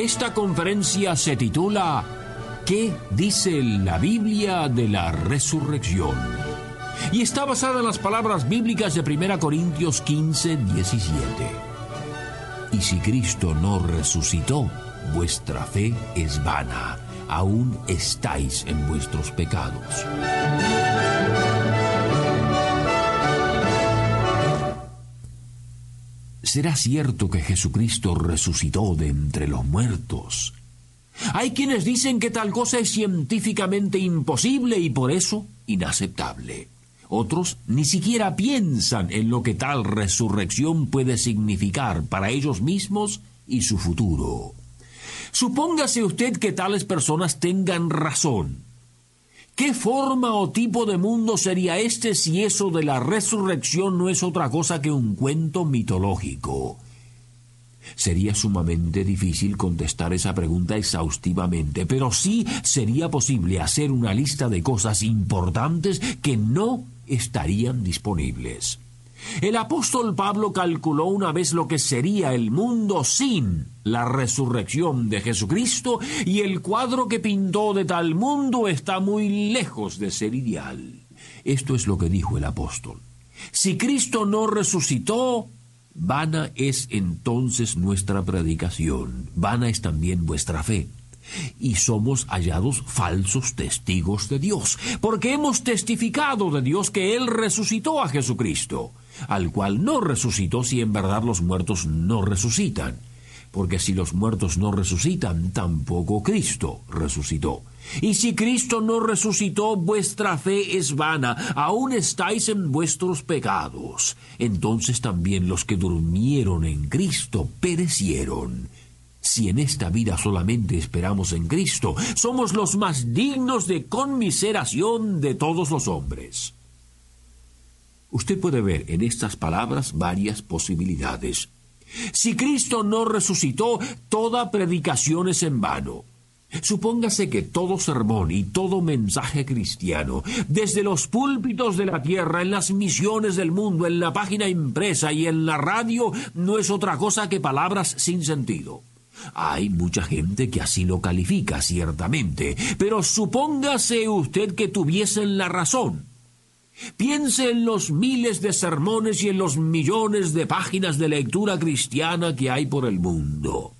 Esta conferencia se titula ¿Qué dice la Biblia de la resurrección? Y está basada en las palabras bíblicas de 1 Corintios 15, 17. Y si Cristo no resucitó, vuestra fe es vana, aún estáis en vuestros pecados. ¿Será cierto que Jesucristo resucitó de entre los muertos? Hay quienes dicen que tal cosa es científicamente imposible y por eso inaceptable. Otros ni siquiera piensan en lo que tal resurrección puede significar para ellos mismos y su futuro. Supóngase usted que tales personas tengan razón ¿Qué forma o tipo de mundo sería este si eso de la resurrección no es otra cosa que un cuento mitológico? Sería sumamente difícil contestar esa pregunta exhaustivamente, pero sí sería posible hacer una lista de cosas importantes que no estarían disponibles. El apóstol Pablo calculó una vez lo que sería el mundo sin la resurrección de Jesucristo y el cuadro que pintó de tal mundo está muy lejos de ser ideal. Esto es lo que dijo el apóstol. Si Cristo no resucitó, vana es entonces nuestra predicación, vana es también vuestra fe y somos hallados falsos testigos de Dios, porque hemos testificado de Dios que Él resucitó a Jesucristo al cual no resucitó si en verdad los muertos no resucitan. Porque si los muertos no resucitan, tampoco Cristo resucitó. Y si Cristo no resucitó, vuestra fe es vana, aún estáis en vuestros pecados. Entonces también los que durmieron en Cristo perecieron. Si en esta vida solamente esperamos en Cristo, somos los más dignos de conmiseración de todos los hombres. Usted puede ver en estas palabras varias posibilidades. Si Cristo no resucitó, toda predicación es en vano. Supóngase que todo sermón y todo mensaje cristiano, desde los púlpitos de la tierra, en las misiones del mundo, en la página impresa y en la radio, no es otra cosa que palabras sin sentido. Hay mucha gente que así lo califica, ciertamente, pero supóngase usted que tuviesen la razón. Piense en los miles de sermones y en los millones de páginas de lectura cristiana que hay por el mundo.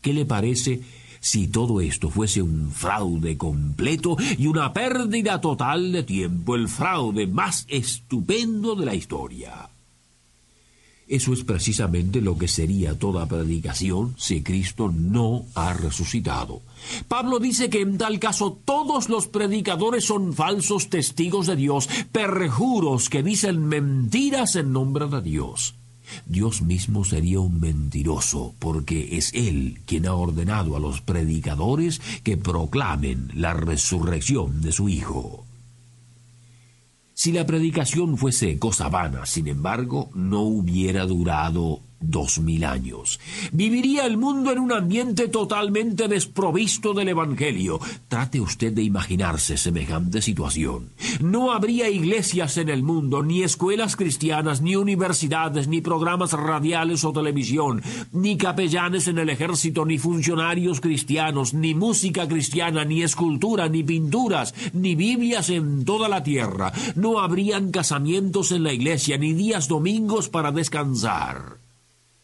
¿Qué le parece si todo esto fuese un fraude completo y una pérdida total de tiempo, el fraude más estupendo de la historia? Eso es precisamente lo que sería toda predicación si Cristo no ha resucitado. Pablo dice que en tal caso todos los predicadores son falsos testigos de Dios, perjuros que dicen mentiras en nombre de Dios. Dios mismo sería un mentiroso, porque es Él quien ha ordenado a los predicadores que proclamen la resurrección de su Hijo. Si la predicación fuese cosa vana, sin embargo, no hubiera durado dos mil años. Viviría el mundo en un ambiente totalmente desprovisto del Evangelio. Trate usted de imaginarse semejante situación. No habría iglesias en el mundo, ni escuelas cristianas, ni universidades, ni programas radiales o televisión, ni capellanes en el ejército, ni funcionarios cristianos, ni música cristiana, ni escultura, ni pinturas, ni Biblias en toda la tierra. No habrían casamientos en la iglesia, ni días domingos para descansar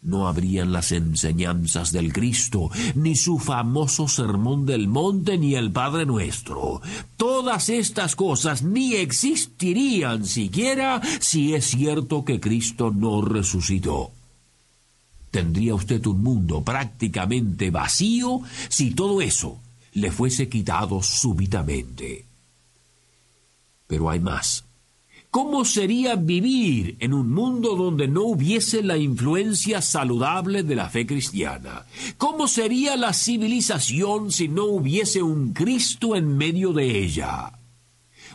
no habrían las enseñanzas del Cristo, ni su famoso sermón del monte, ni el Padre nuestro. Todas estas cosas ni existirían siquiera si es cierto que Cristo no resucitó. Tendría usted un mundo prácticamente vacío si todo eso le fuese quitado súbitamente. Pero hay más. ¿Cómo sería vivir en un mundo donde no hubiese la influencia saludable de la fe cristiana? ¿Cómo sería la civilización si no hubiese un Cristo en medio de ella?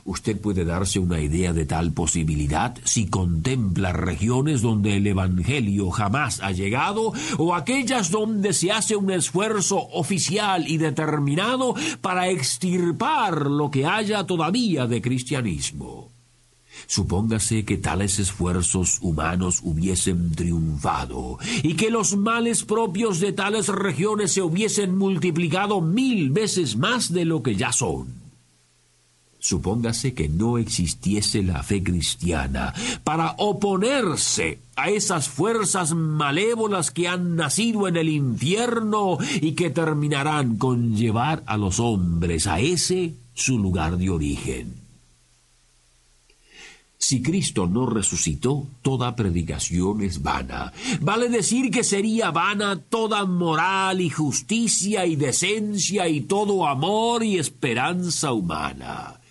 Usted puede darse una idea de tal posibilidad si contempla regiones donde el Evangelio jamás ha llegado o aquellas donde se hace un esfuerzo oficial y determinado para extirpar lo que haya todavía de cristianismo. Supóngase que tales esfuerzos humanos hubiesen triunfado y que los males propios de tales regiones se hubiesen multiplicado mil veces más de lo que ya son. Supóngase que no existiese la fe cristiana para oponerse a esas fuerzas malévolas que han nacido en el infierno y que terminarán con llevar a los hombres a ese su lugar de origen. Si Cristo no resucitó, toda predicación es vana. Vale decir que sería vana toda moral y justicia y decencia y todo amor y esperanza humana.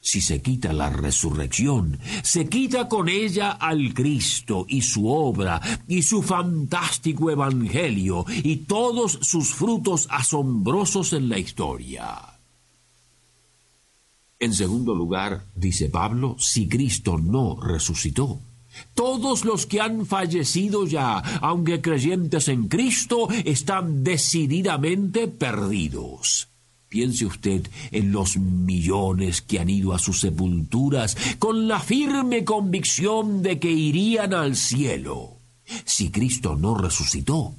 Si se quita la resurrección, se quita con ella al Cristo y su obra y su fantástico evangelio y todos sus frutos asombrosos en la historia. En segundo lugar, dice Pablo, si Cristo no resucitó, todos los que han fallecido ya, aunque creyentes en Cristo, están decididamente perdidos. Piense usted en los millones que han ido a sus sepulturas con la firme convicción de que irían al cielo. Si Cristo no resucitó,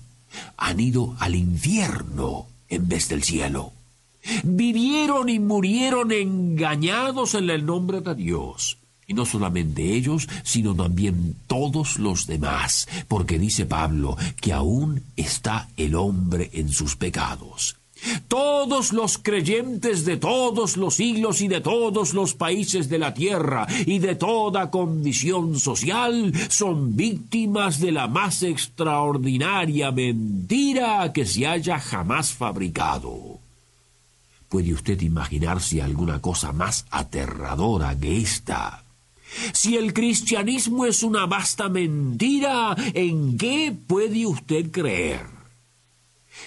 han ido al infierno en vez del cielo. Vivieron y murieron engañados en el nombre de Dios. Y no solamente ellos, sino también todos los demás, porque dice Pablo que aún está el hombre en sus pecados. Todos los creyentes de todos los siglos y de todos los países de la tierra y de toda condición social son víctimas de la más extraordinaria mentira que se haya jamás fabricado. ¿Puede usted imaginarse alguna cosa más aterradora que esta? Si el cristianismo es una vasta mentira, ¿en qué puede usted creer?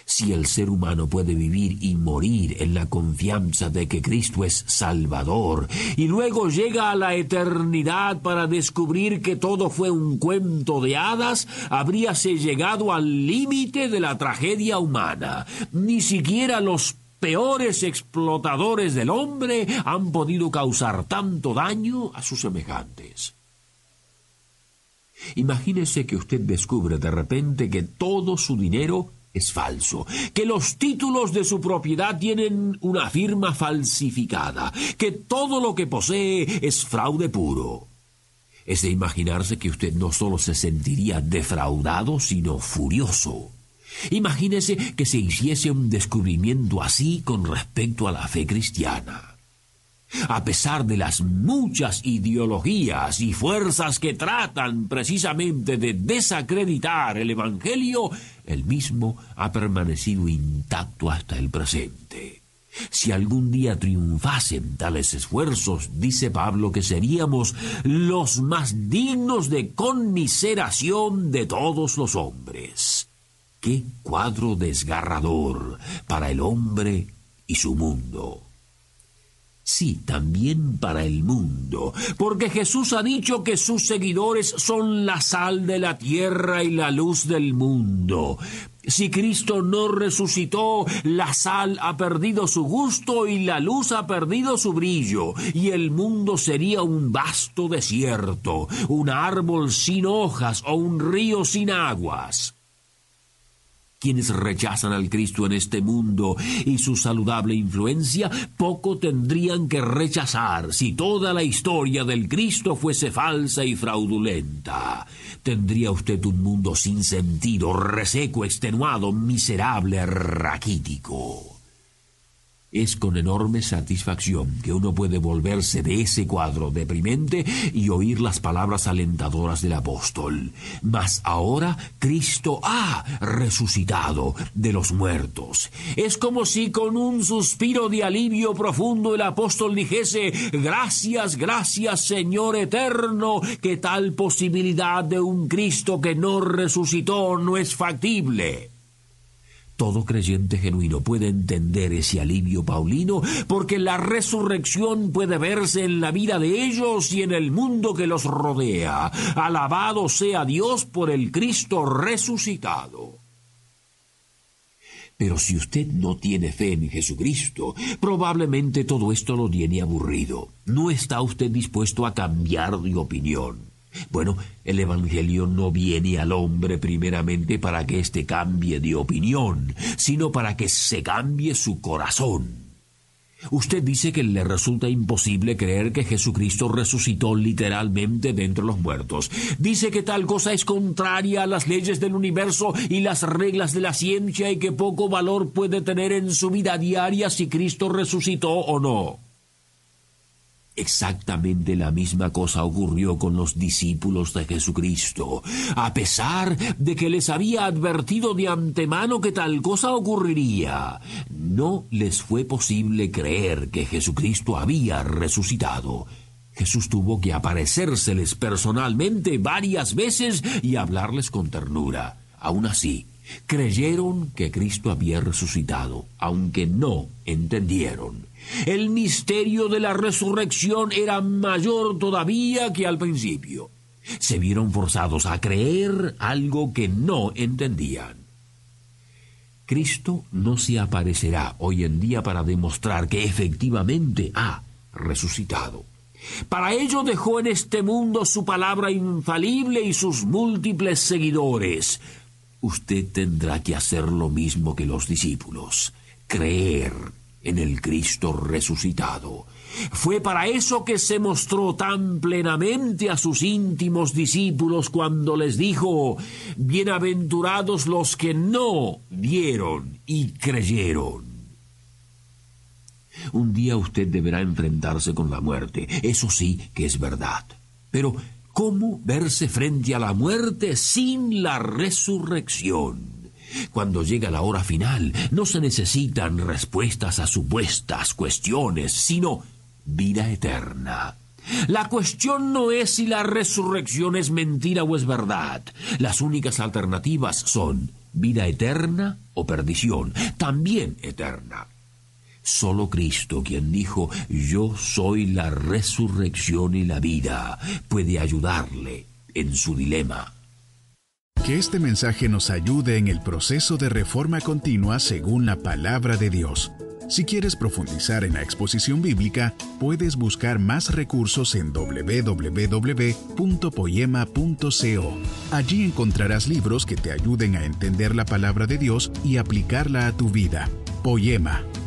Si el ser humano puede vivir y morir en la confianza de que Cristo es Salvador, y luego llega a la eternidad para descubrir que todo fue un cuento de hadas, habríase llegado al límite de la tragedia humana. Ni siquiera los peores explotadores del hombre han podido causar tanto daño a sus semejantes. Imagínese que usted descubre de repente que todo su dinero es falso, que los títulos de su propiedad tienen una firma falsificada, que todo lo que posee es fraude puro. Es de imaginarse que usted no solo se sentiría defraudado, sino furioso. Imagínese que se hiciese un descubrimiento así con respecto a la fe cristiana. A pesar de las muchas ideologías y fuerzas que tratan precisamente de desacreditar el Evangelio, el mismo ha permanecido intacto hasta el presente. Si algún día triunfasen tales esfuerzos, dice Pablo que seríamos los más dignos de conmiseración de todos los hombres. Qué cuadro desgarrador para el hombre y su mundo. Sí, también para el mundo, porque Jesús ha dicho que sus seguidores son la sal de la tierra y la luz del mundo. Si Cristo no resucitó, la sal ha perdido su gusto y la luz ha perdido su brillo, y el mundo sería un vasto desierto, un árbol sin hojas o un río sin aguas. Quienes rechazan al Cristo en este mundo y su saludable influencia, poco tendrían que rechazar si toda la historia del Cristo fuese falsa y fraudulenta. Tendría usted un mundo sin sentido, reseco, extenuado, miserable, raquítico. Es con enorme satisfacción que uno puede volverse de ese cuadro deprimente y oír las palabras alentadoras del apóstol. Mas ahora Cristo ha resucitado de los muertos. Es como si con un suspiro de alivio profundo el apóstol dijese, gracias, gracias Señor eterno, que tal posibilidad de un Cristo que no resucitó no es factible. Todo creyente genuino puede entender ese alivio paulino porque la resurrección puede verse en la vida de ellos y en el mundo que los rodea. Alabado sea Dios por el Cristo resucitado. Pero si usted no tiene fe en Jesucristo, probablemente todo esto lo tiene aburrido. No está usted dispuesto a cambiar de opinión. Bueno, el Evangelio no viene al hombre primeramente para que éste cambie de opinión, sino para que se cambie su corazón. Usted dice que le resulta imposible creer que Jesucristo resucitó literalmente de entre los muertos. Dice que tal cosa es contraria a las leyes del universo y las reglas de la ciencia y que poco valor puede tener en su vida diaria si Cristo resucitó o no. Exactamente la misma cosa ocurrió con los discípulos de Jesucristo. A pesar de que les había advertido de antemano que tal cosa ocurriría, no les fue posible creer que Jesucristo había resucitado. Jesús tuvo que aparecérseles personalmente varias veces y hablarles con ternura. Aún así, creyeron que Cristo había resucitado, aunque no entendieron. El misterio de la resurrección era mayor todavía que al principio. Se vieron forzados a creer algo que no entendían. Cristo no se aparecerá hoy en día para demostrar que efectivamente ha resucitado. Para ello dejó en este mundo su palabra infalible y sus múltiples seguidores. Usted tendrá que hacer lo mismo que los discípulos, creer en el Cristo resucitado. Fue para eso que se mostró tan plenamente a sus íntimos discípulos cuando les dijo, Bienaventurados los que no vieron y creyeron. Un día usted deberá enfrentarse con la muerte, eso sí que es verdad. Pero, ¿cómo verse frente a la muerte sin la resurrección? Cuando llega la hora final, no se necesitan respuestas a supuestas cuestiones, sino vida eterna. La cuestión no es si la resurrección es mentira o es verdad. Las únicas alternativas son vida eterna o perdición, también eterna. Solo Cristo, quien dijo, yo soy la resurrección y la vida, puede ayudarle en su dilema. Que este mensaje nos ayude en el proceso de reforma continua según la palabra de Dios. Si quieres profundizar en la exposición bíblica, puedes buscar más recursos en www.poema.co. Allí encontrarás libros que te ayuden a entender la palabra de Dios y aplicarla a tu vida. Poema,